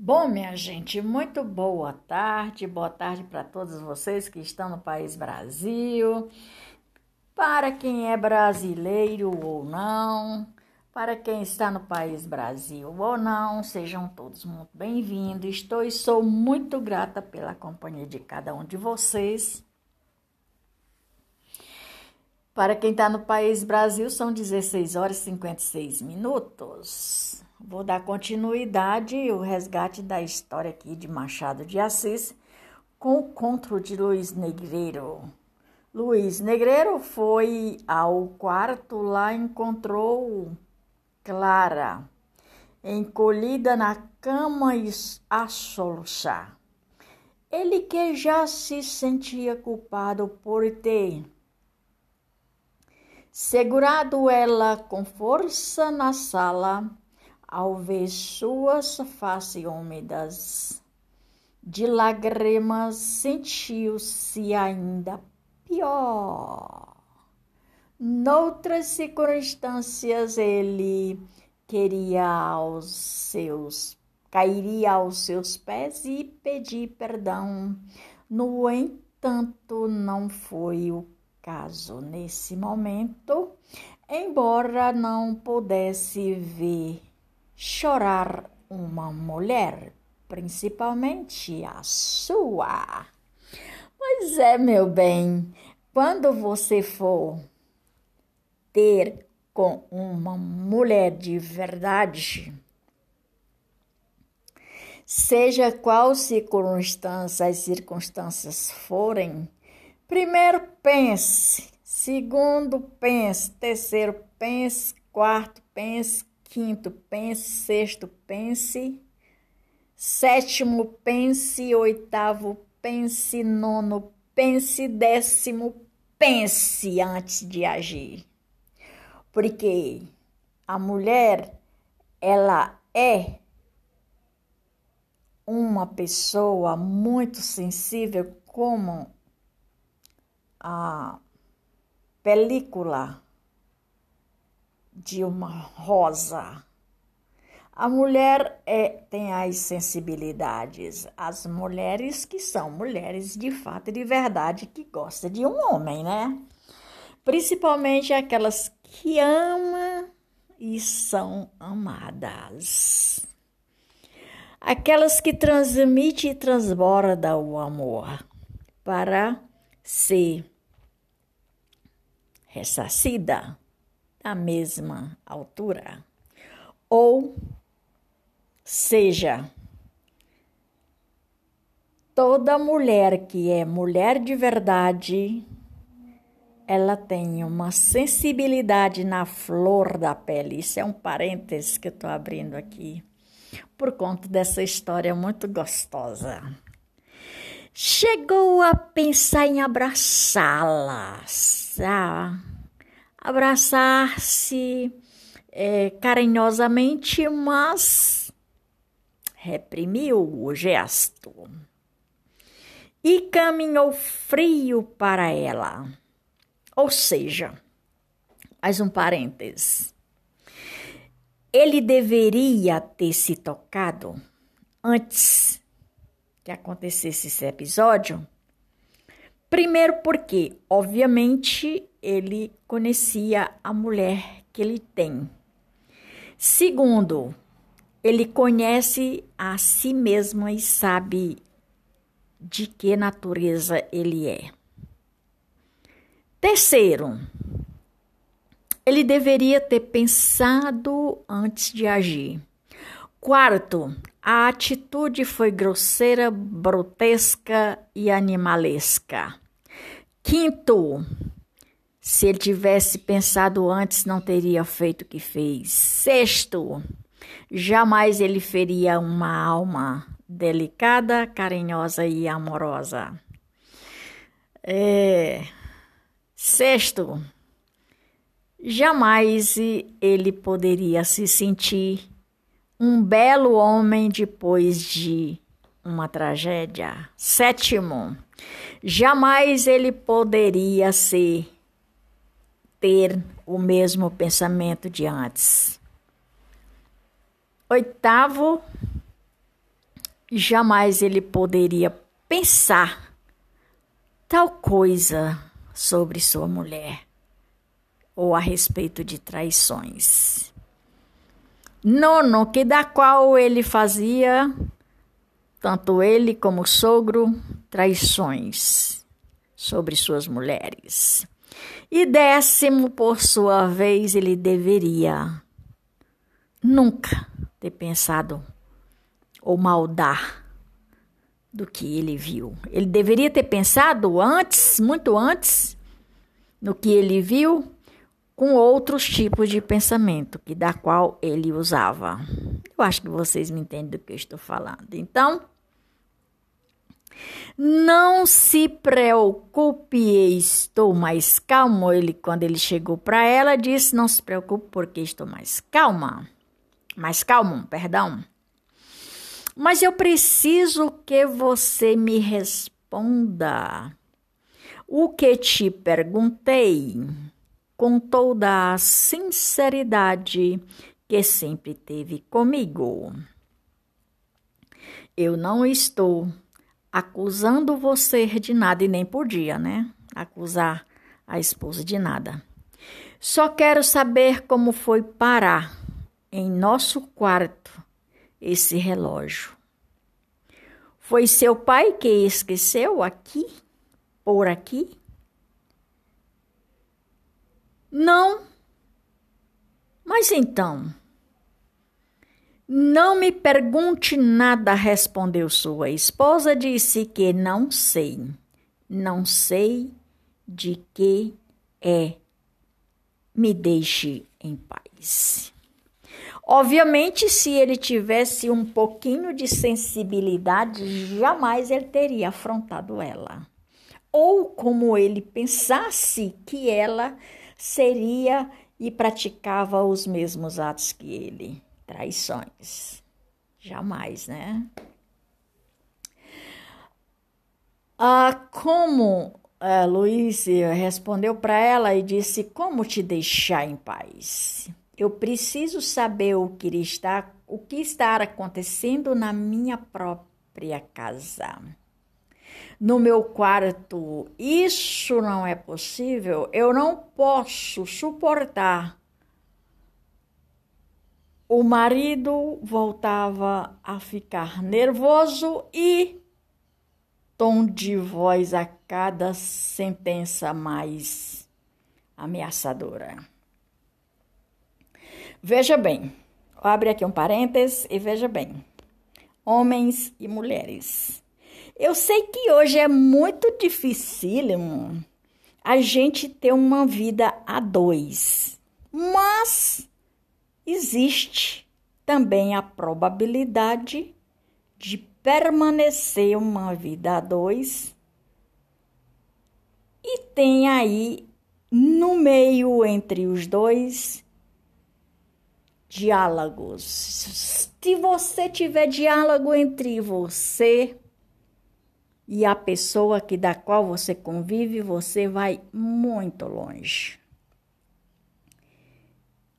Bom, minha gente, muito boa tarde, boa tarde para todos vocês que estão no país Brasil, para quem é brasileiro ou não, para quem está no país Brasil ou não, sejam todos muito bem-vindos. Estou e sou muito grata pela companhia de cada um de vocês. Para quem está no país Brasil, são 16 horas e 56 minutos. Vou dar continuidade o resgate da história aqui de Machado de Assis com o conto de Luiz Negreiro. Luiz Negreiro foi ao quarto, lá encontrou Clara, encolhida na cama a soluçar. Ele que já se sentia culpado por ter segurado ela com força na sala, ao ver suas faces úmidas de lágrimas, sentiu-se ainda pior. Noutras circunstâncias, ele queria aos seus cairia aos seus pés e pedir perdão. No entanto, não foi o caso nesse momento, embora não pudesse ver chorar uma mulher, principalmente a sua. Pois é, meu bem, quando você for ter com uma mulher de verdade, seja qual circunstância as circunstâncias forem, primeiro pense, segundo pense, terceiro pense, quarto pense, quinto pense, sexto pense, sétimo pense, oitavo pense, nono pense, décimo pense antes de agir. Porque a mulher, ela é uma pessoa muito sensível como a película de uma rosa. A mulher é, tem as sensibilidades, as mulheres que são mulheres de fato e de verdade que gostam de um homem, né? Principalmente aquelas que amam e são amadas. Aquelas que transmitem e transbordam o amor para ser ressarcida a mesma altura. Ou seja, toda mulher que é mulher de verdade, ela tem uma sensibilidade na flor da pele. Isso é um parênteses que eu estou abrindo aqui, por conta dessa história muito gostosa. Chegou a pensar em abraçá-la? Abraçar-se é, carinhosamente, mas reprimiu o gesto e caminhou frio para ela. Ou seja, mais um parênteses. Ele deveria ter se tocado antes que acontecesse esse episódio. Primeiro, porque, obviamente, ele conhecia a mulher que ele tem. Segundo, ele conhece a si mesmo e sabe de que natureza ele é. Terceiro, ele deveria ter pensado antes de agir. Quarto, a atitude foi grosseira, grotesca e animalesca. Quinto, se ele tivesse pensado antes, não teria feito o que fez. Sexto, jamais ele feria uma alma delicada, carinhosa e amorosa. É... Sexto, jamais ele poderia se sentir um belo homem depois de uma tragédia. Sétimo, jamais ele poderia ser ter o mesmo pensamento de antes. Oitavo, jamais ele poderia pensar tal coisa sobre sua mulher ou a respeito de traições. Nono, que da qual ele fazia, tanto ele como o sogro, traições sobre suas mulheres. E décimo, por sua vez, ele deveria nunca ter pensado ou maldar do que ele viu. Ele deveria ter pensado antes, muito antes, no que ele viu, com outros tipos de pensamento que da qual ele usava. Eu acho que vocês me entendem do que eu estou falando. Então, não se preocupe, estou mais calmo. Ele, quando ele chegou para ela, disse: Não se preocupe, porque estou mais calma. Mais calmo, perdão. Mas eu preciso que você me responda. O que te perguntei, com toda a sinceridade que sempre teve comigo. Eu não estou acusando você de nada e nem podia, né? Acusar a esposa de nada. Só quero saber como foi parar em nosso quarto esse relógio. Foi seu pai que esqueceu aqui, por aqui? Não. Mas então, não me pergunte nada, respondeu sua esposa. Disse que não sei. Não sei de que é. Me deixe em paz. Obviamente, se ele tivesse um pouquinho de sensibilidade, jamais ele teria afrontado ela. Ou como ele pensasse que ela seria e praticava os mesmos atos que ele traições. Jamais, né? Ah, como ah, Luiz respondeu para ela e disse: Como te deixar em paz? Eu preciso saber o que está, o que está acontecendo na minha própria casa. No meu quarto, isso não é possível. Eu não posso suportar o marido voltava a ficar nervoso e tom de voz a cada sentença mais ameaçadora. Veja bem, abre aqui um parênteses e veja bem. Homens e mulheres. Eu sei que hoje é muito dificílimo a gente ter uma vida a dois, mas existe também a probabilidade de permanecer uma vida a dois e tem aí no meio entre os dois diálogos. Se você tiver diálogo entre você e a pessoa que da qual você convive, você vai muito longe.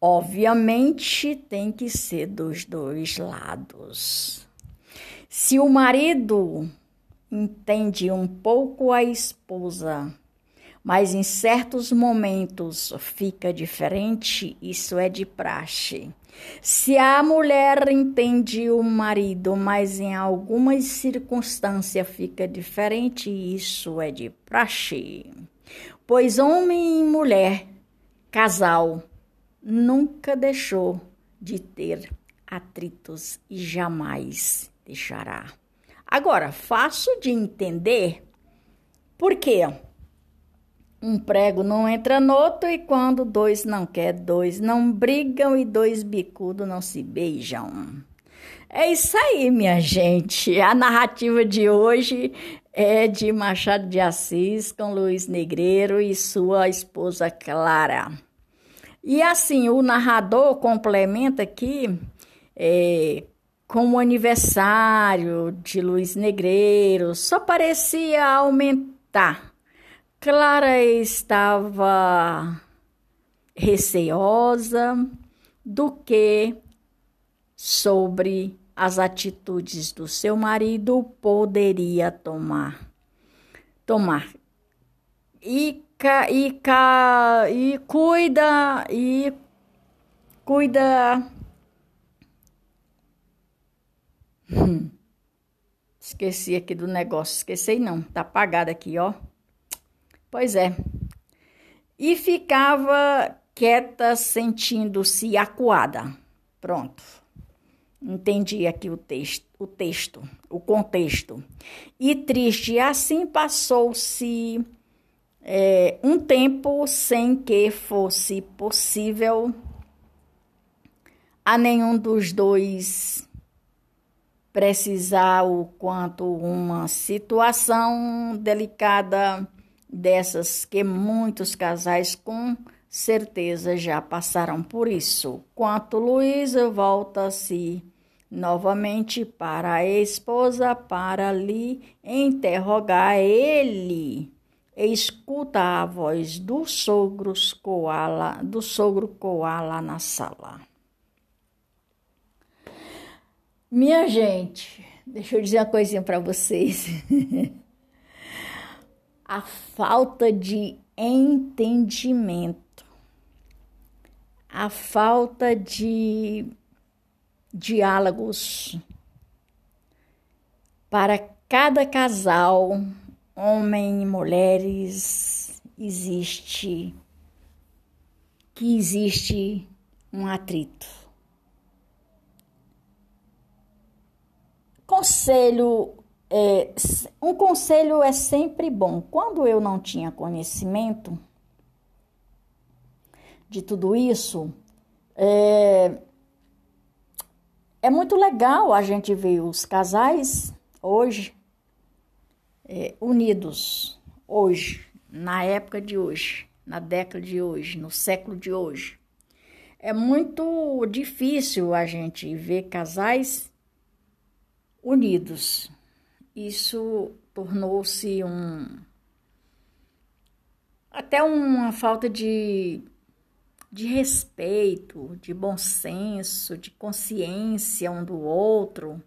Obviamente tem que ser dos dois lados. Se o marido entende um pouco a esposa, mas em certos momentos fica diferente, isso é de praxe. Se a mulher entende o marido, mas em algumas circunstâncias fica diferente, isso é de praxe. Pois homem e mulher, casal, nunca deixou de ter atritos e jamais deixará. Agora, fácil de entender porque um prego não entra no outro e quando dois não quer, dois não brigam e dois bicudos não se beijam. É isso aí, minha gente. A narrativa de hoje é de Machado de Assis com Luiz Negreiro e sua esposa Clara. E assim, o narrador complementa aqui é, com o aniversário de Luiz Negreiro, só parecia aumentar. Clara estava receosa do que sobre as atitudes do seu marido poderia tomar. Tomar. E, e, e cuida e cuida. Hum. Esqueci aqui do negócio. Esqueci não. Tá apagado aqui, ó. Pois é. E ficava quieta, sentindo-se acuada. Pronto. Entendi aqui o texto, o texto, o contexto. E triste, assim passou-se é, um tempo sem que fosse possível a nenhum dos dois precisar o quanto uma situação delicada dessas que muitos casais com certeza já passaram por isso. Quanto Luísa volta-se novamente para a esposa para lhe interrogar ele. Escuta a voz do sogro coala, do sogro coala na sala. Minha gente, deixa eu dizer uma coisinha para vocês. a falta de entendimento, a falta de diálogos para cada casal, homem e mulheres, existe que existe um atrito. Conselho é, um conselho é sempre bom. Quando eu não tinha conhecimento de tudo isso, é, é muito legal a gente ver os casais hoje é, unidos, hoje, na época de hoje, na década de hoje, no século de hoje. É muito difícil a gente ver casais unidos. Isso tornou-se um até uma falta de, de respeito, de bom senso, de consciência um do outro.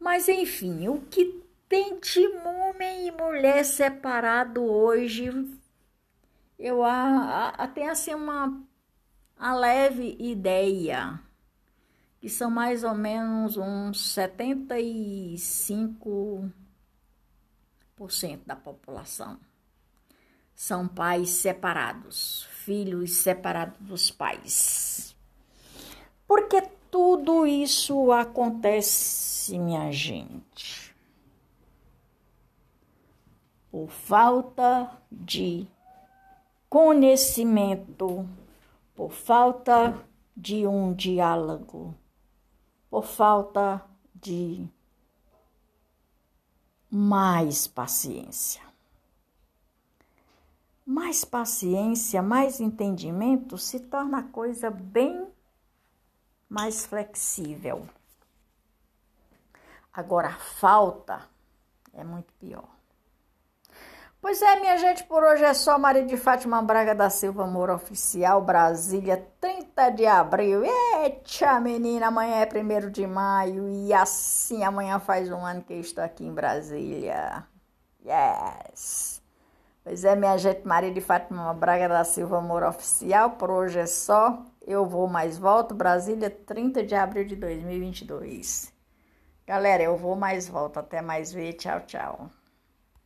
Mas enfim, o que de homem e mulher separado hoje, eu tenho assim uma a leve ideia que são mais ou menos uns 75% da população. São pais separados, filhos separados dos pais. Porque tudo isso acontece, minha gente, por falta de conhecimento, por falta de um diálogo por falta de mais paciência. Mais paciência, mais entendimento se torna a coisa bem mais flexível. Agora, a falta é muito pior. Pois é, minha gente, por hoje é só. Maria de Fátima Braga da Silva, Amor Oficial, Brasília, 30 de abril. Eita, menina, amanhã é 1 de maio e assim amanhã faz um ano que eu estou aqui em Brasília. Yes! Pois é, minha gente, Maria de Fátima Braga da Silva, Amor Oficial, por hoje é só. Eu vou mais volto, Brasília, 30 de abril de 2022. Galera, eu vou mais volto. Até mais ver. Tchau, tchau.